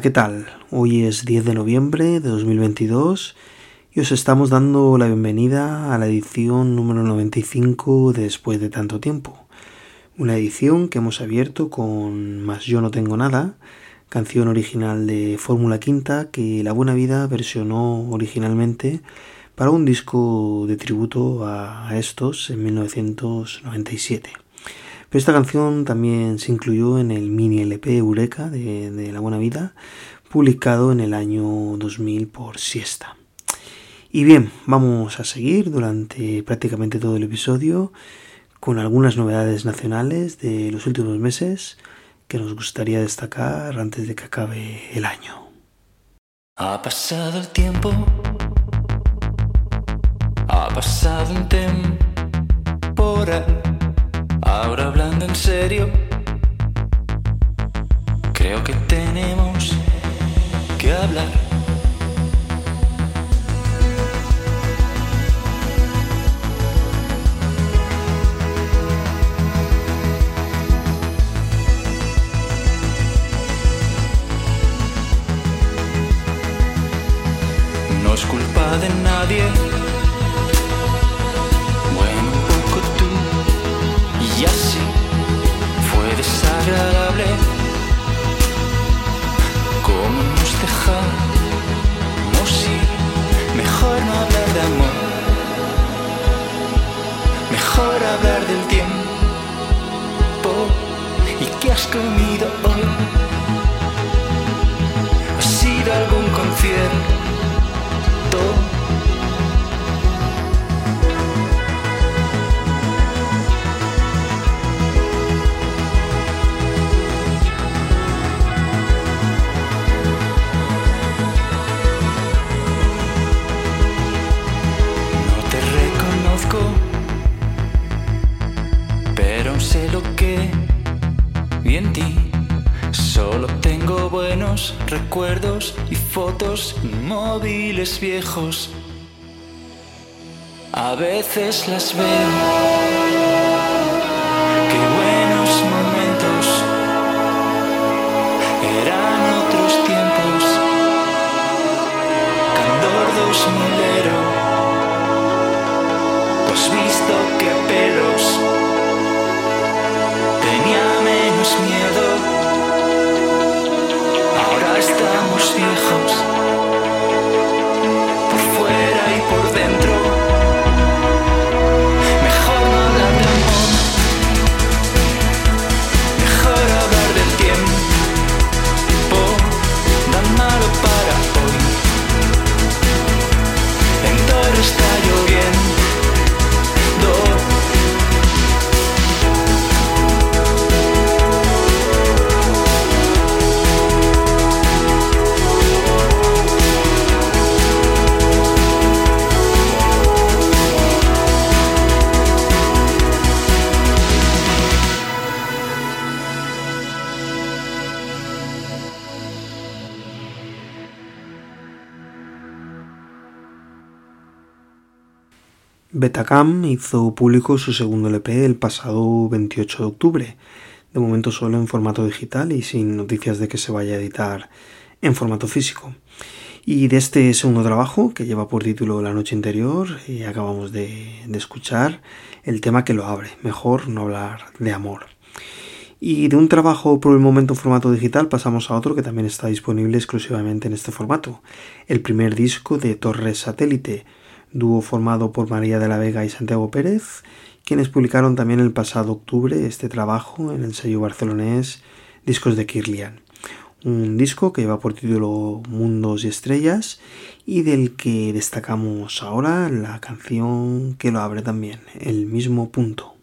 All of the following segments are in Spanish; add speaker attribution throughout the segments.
Speaker 1: ¿qué tal? Hoy es 10 de noviembre de 2022 y os estamos dando la bienvenida a la edición número 95 Después de tanto tiempo. Una edición que hemos abierto con Más yo no tengo nada, canción original de Fórmula Quinta que La Buena Vida versionó originalmente para un disco de tributo a estos en 1997. Pero esta canción también se incluyó en el mini LP Eureka de, La Buena Vida, publicado en el año 2000 por Siesta. Y bien, vamos a seguir durante prácticamente todo el episodio con algunas novedades nacionales de los últimos meses que nos gustaría destacar antes de que acabe el año. Ha pasado el tiempo, ha pasado un temporal ahora hablando en serio, creo que tenemos que hablar. de nadie. Y y fotos móviles viejos. A veces las veo. Hizo público su segundo LP el pasado 28 de octubre, de momento solo en formato digital y sin noticias de que se vaya a editar en formato físico. Y de este segundo trabajo, que lleva por título La noche interior, y acabamos de, de escuchar el tema que lo abre, mejor no hablar de amor. Y de un trabajo por el momento en formato digital pasamos a otro que también está disponible exclusivamente en este formato, el primer disco de Torres Satélite, dúo formado por María de la Vega y Santiago Pérez, quienes publicaron también el pasado octubre este trabajo en el sello barcelonés Discos de Kirlian. Un disco que lleva por título Mundos y Estrellas y del que destacamos ahora la canción que lo abre también, El mismo punto.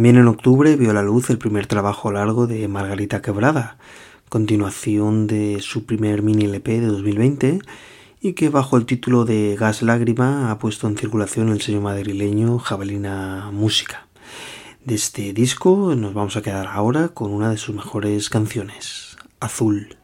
Speaker 1: También en octubre vio la luz el primer trabajo largo de Margarita Quebrada, continuación de su primer mini LP de 2020 y que bajo el título de Gas Lágrima ha puesto en circulación el sello madrileño Javelina Música. De este disco nos vamos a quedar ahora con una de sus mejores canciones, Azul.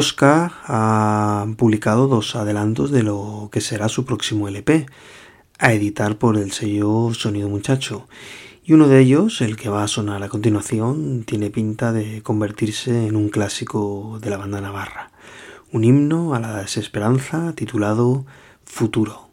Speaker 1: Oscar ha publicado dos adelantos de lo que será su próximo LP, a editar por el sello Sonido Muchacho. Y uno de ellos, el que va a sonar a continuación, tiene pinta de convertirse en un clásico de la banda navarra, un himno a la desesperanza titulado Futuro.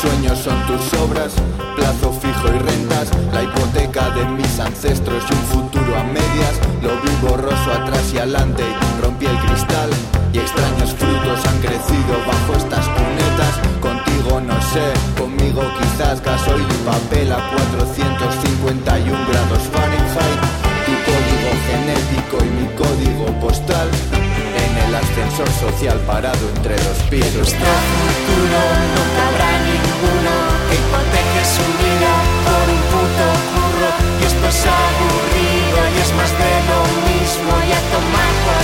Speaker 2: sueños son tus obras, plazo fijo y rentas, la hipoteca de mis ancestros y un futuro a medias, lo vi borroso atrás y adelante, rompí el cristal y extraños frutos han crecido bajo estas cunetas, contigo no sé, conmigo quizás gasoil y papel a 451 grados Fahrenheit y mi código postal en el ascensor social parado entre dos pisos. Nuestro
Speaker 3: futuro no cabrá ninguno que hipoteque su vida por un puto curro. Y esto es aburrido y es más de lo mismo. Y a tomar por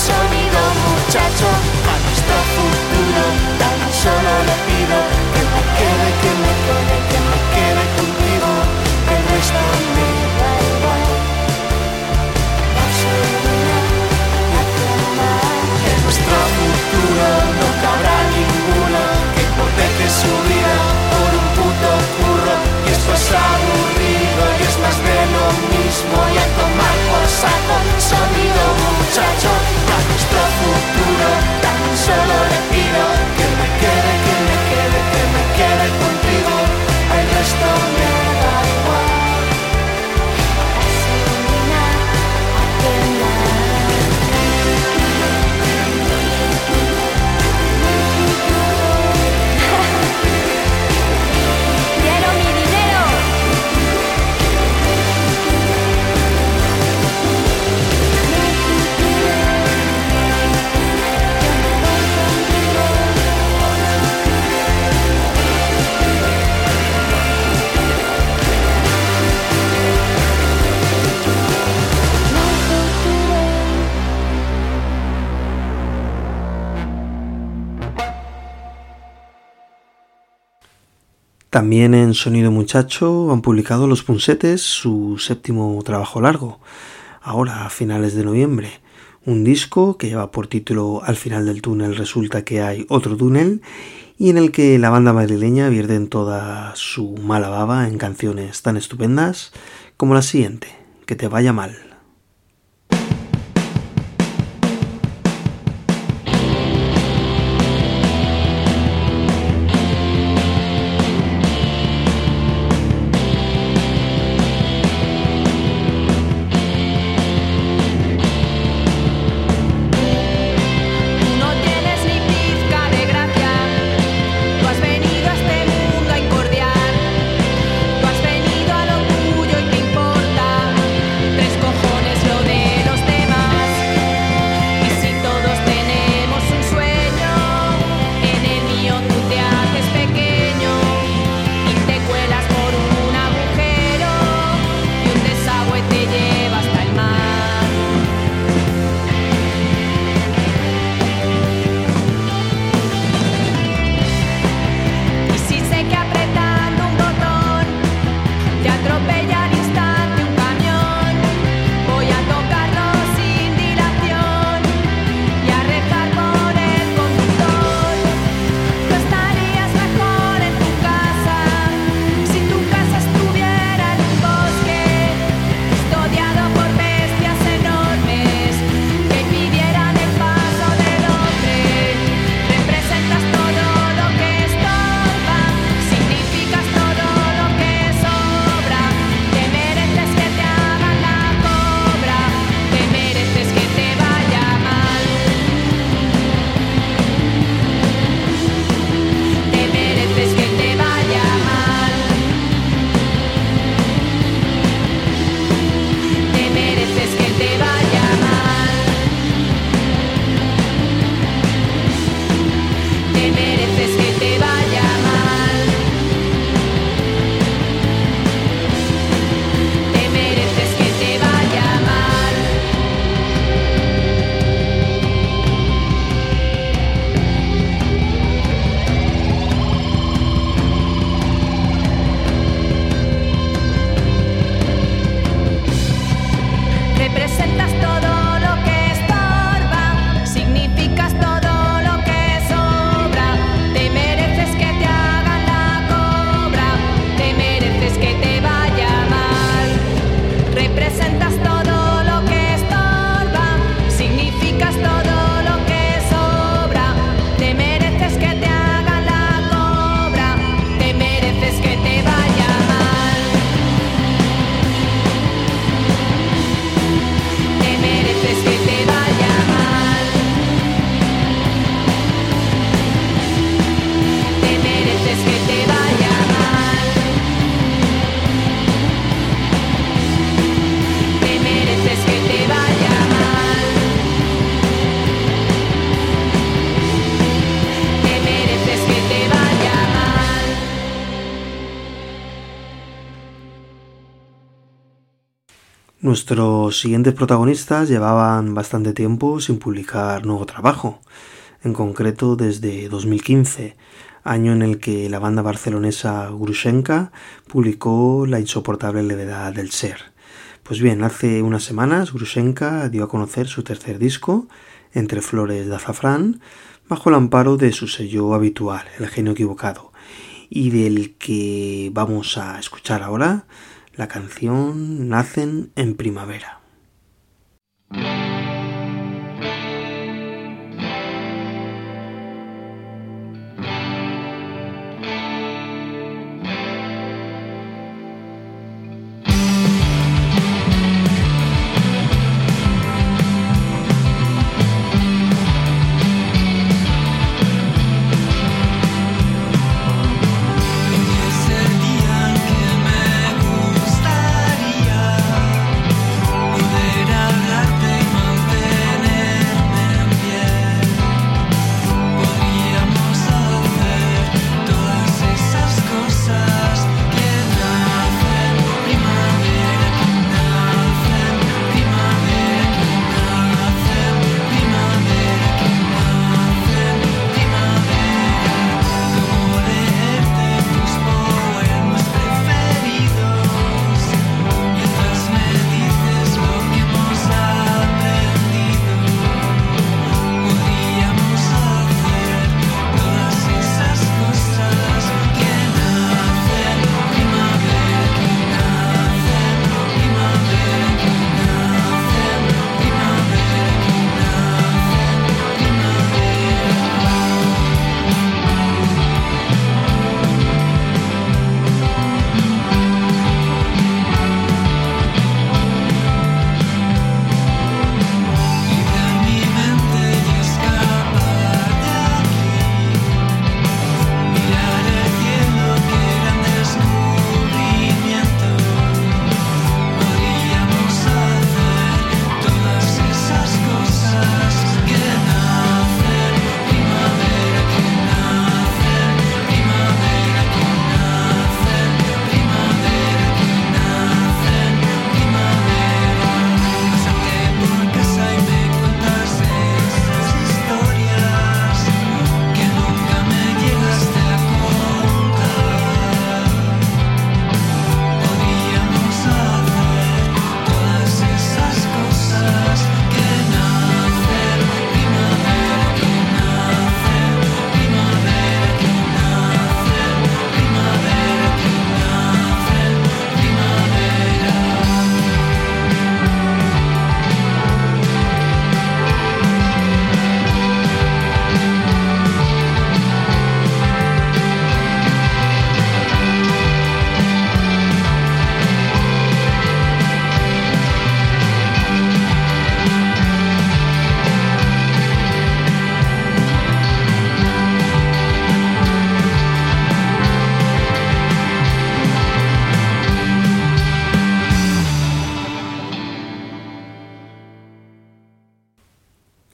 Speaker 3: sonido muchacho a nuestro futuro. Tan solo le pido que me quede, que me quede, que me quede contigo el resto Someone,
Speaker 1: También en Sonido Muchacho han publicado Los Punsetes, su séptimo trabajo largo, ahora a finales de noviembre. Un disco que lleva por título Al final del túnel resulta que hay otro túnel y en el que la banda madrileña vierte en toda su mala baba en canciones tan estupendas como la siguiente, Que te vaya mal. Nuestros siguientes protagonistas llevaban bastante tiempo sin publicar nuevo trabajo, en concreto desde 2015, año en el que la banda barcelonesa Grushenka publicó La insoportable levedad del ser. Pues bien, hace unas semanas Grushenka dio a conocer su tercer disco, Entre Flores de Azafrán, bajo el amparo de su sello habitual, El Genio Equivocado, y del que vamos a escuchar ahora la canción Nacen en Primavera.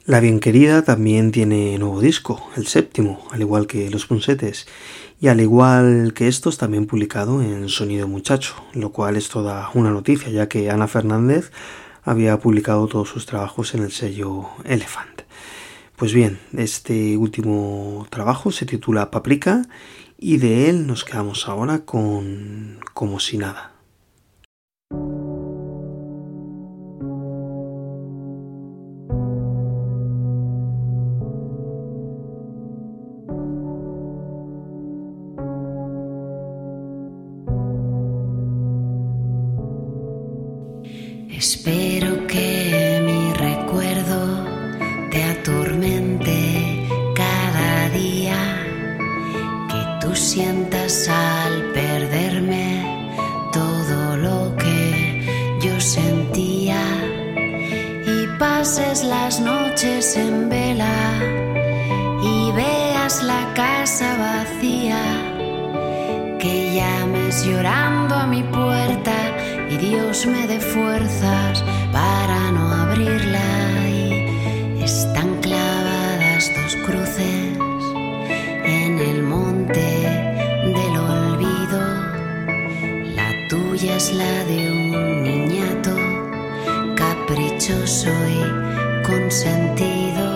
Speaker 1: La bien querida también tiene nuevo disco, el séptimo, al igual que Los Punsetes, y al igual que estos también publicado en Sonido Muchacho, lo cual es toda una noticia, ya que Ana Fernández había publicado todos sus trabajos en el sello Elephant. Pues bien, este último trabajo se titula Paprika y de él nos quedamos ahora con Como si nada.
Speaker 4: Espero que mi recuerdo te atormente cada día, que tú sientas al perderme todo lo que yo sentía y pases las noches en vela y veas la casa vacía, que llames llorando a mi puerta y Dios me dé fuerzas para no abrirla y están clavadas dos cruces en el monte del olvido. La tuya es la de un niñato caprichoso y consentido.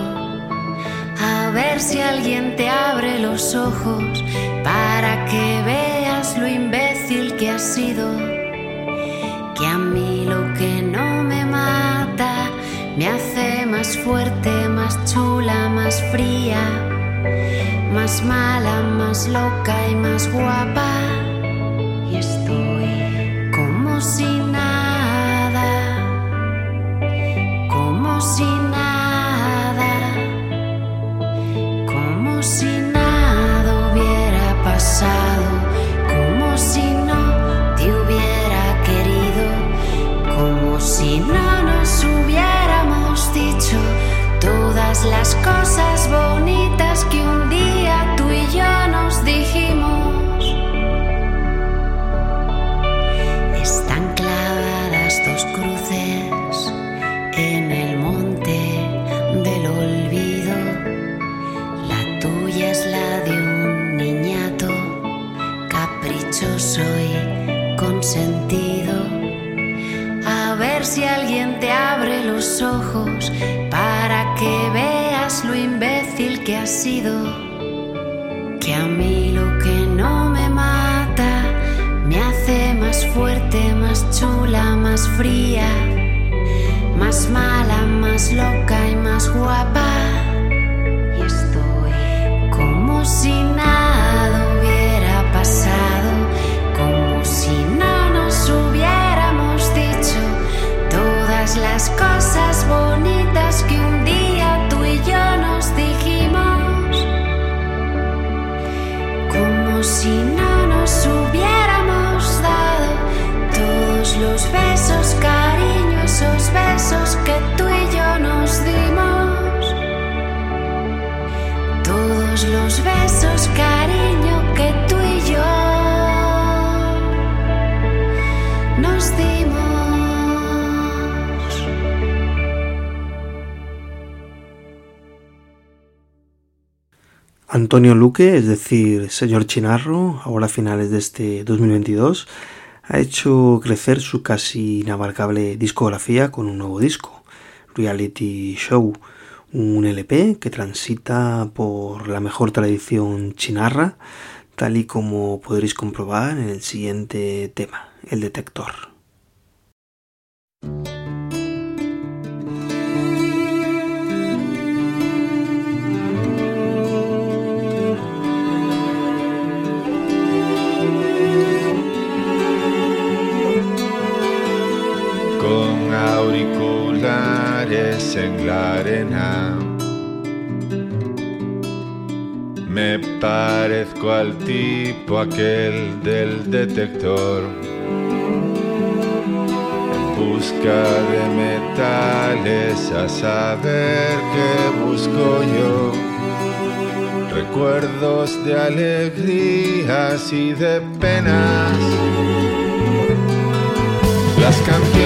Speaker 4: A ver si alguien te abre los ojos para que veas lo imbécil que has sido que a mí lo que no me mata me hace más fuerte, más chula, más fría, más mala, más loca y más guapa.
Speaker 1: Antonio Luque, es decir, señor Chinarro, ahora a finales de este 2022, ha hecho crecer su casi inabarcable discografía con un nuevo disco, Reality Show, un LP que transita por la mejor tradición chinarra, tal y como podréis comprobar en el siguiente tema, el detector.
Speaker 5: con auriculares en la arena. Me parezco al tipo aquel del detector en busca de metales a saber qué busco yo. Recuerdos de alegrías y de penas. Las canciones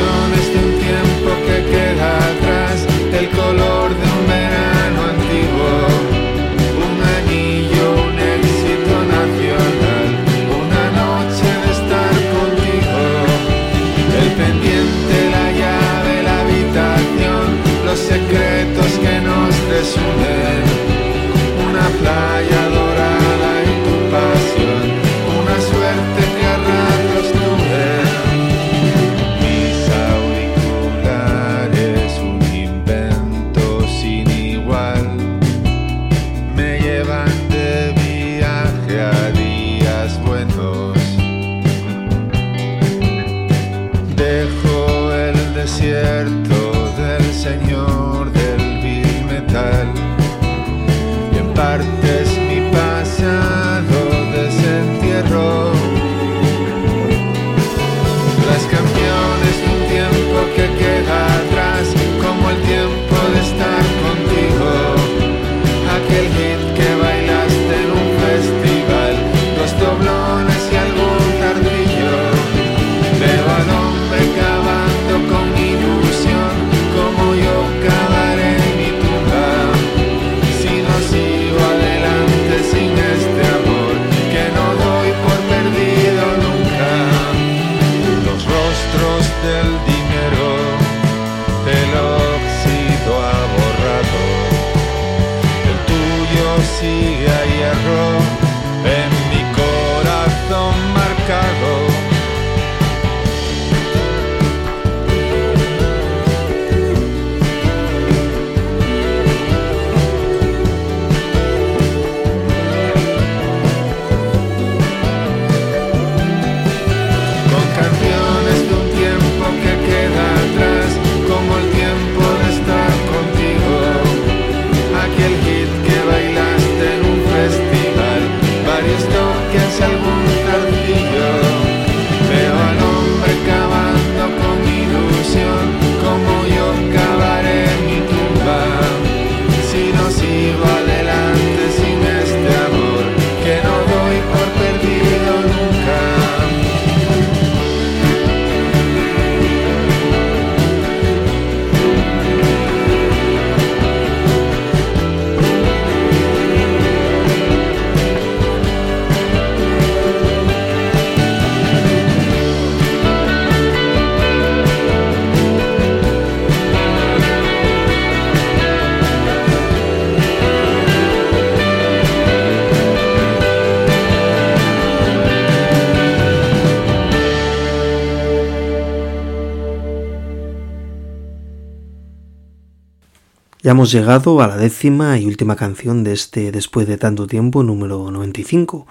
Speaker 1: Ya hemos llegado a la décima y última canción de este Después de tanto tiempo, número 95,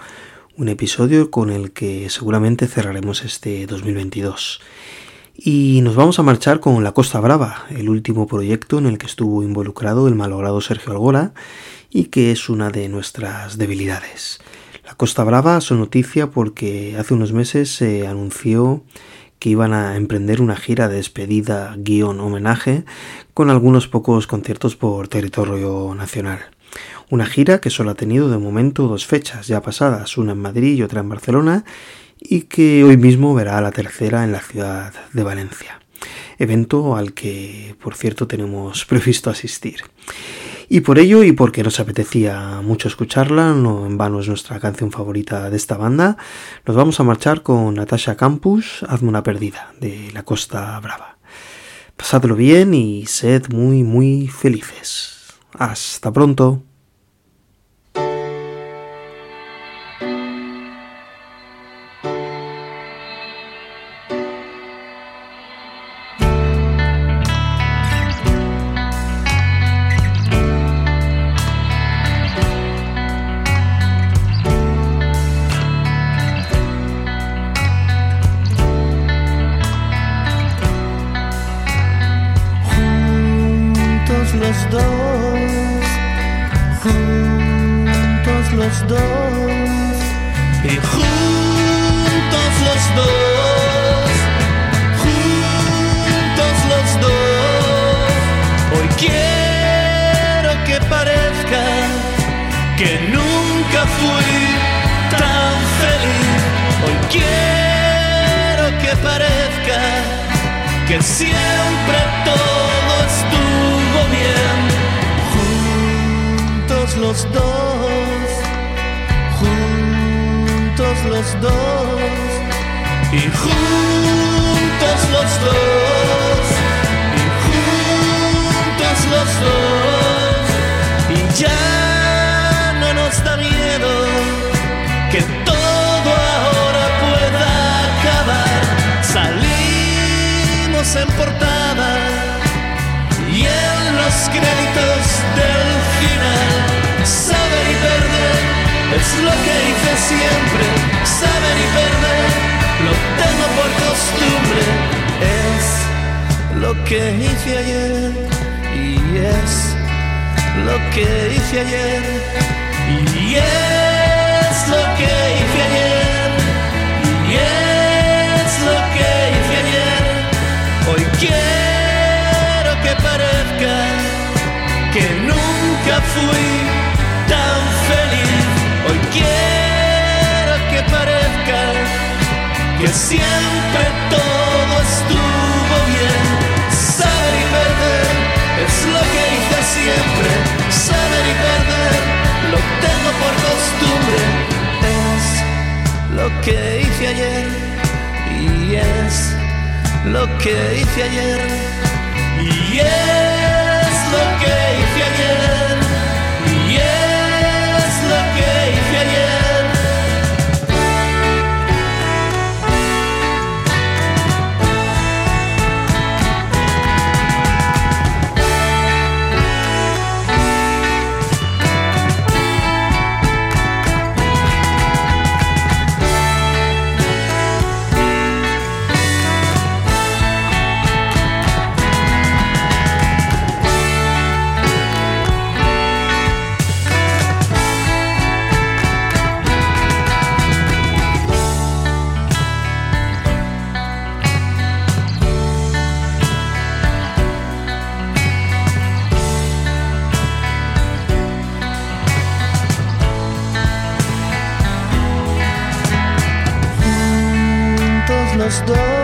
Speaker 1: un episodio con el que seguramente cerraremos este 2022. Y nos vamos a marchar con La Costa Brava, el último proyecto en el que estuvo involucrado el malogrado Sergio Algora y que es una de nuestras debilidades. La Costa Brava son noticia porque hace unos meses se anunció que iban a emprender una gira de despedida guion homenaje con algunos pocos conciertos por territorio nacional. Una gira que solo ha tenido de momento dos fechas ya pasadas, una en Madrid y otra en Barcelona, y que hoy mismo verá la tercera en la ciudad de Valencia. Evento al que, por cierto, tenemos previsto asistir. Y por ello, y porque nos apetecía mucho escucharla, no en vano es nuestra canción favorita de esta banda, nos vamos a marchar con Natasha Campus, Hazme una perdida, de la Costa Brava. Pasadlo bien y sed muy, muy felices. Hasta pronto.
Speaker 6: Juntos los dos, y juntos los dos, y juntos los dos, y ya no nos da miedo que todo ahora pueda acabar. Salimos en portada es lo que hice siempre. Saber y perder lo tengo por costumbre. Es lo que hice ayer y es lo que hice ayer y es lo que hice ayer y es lo que hice ayer hoy quiero que parezca que nunca fui tan feliz hoy quiero que parezca que siempre todo estuvo bien. Saber y perder es lo que hice siempre. Saber y perder lo tengo por costumbre. Es lo que hice ayer y es lo que hice ayer. Y es los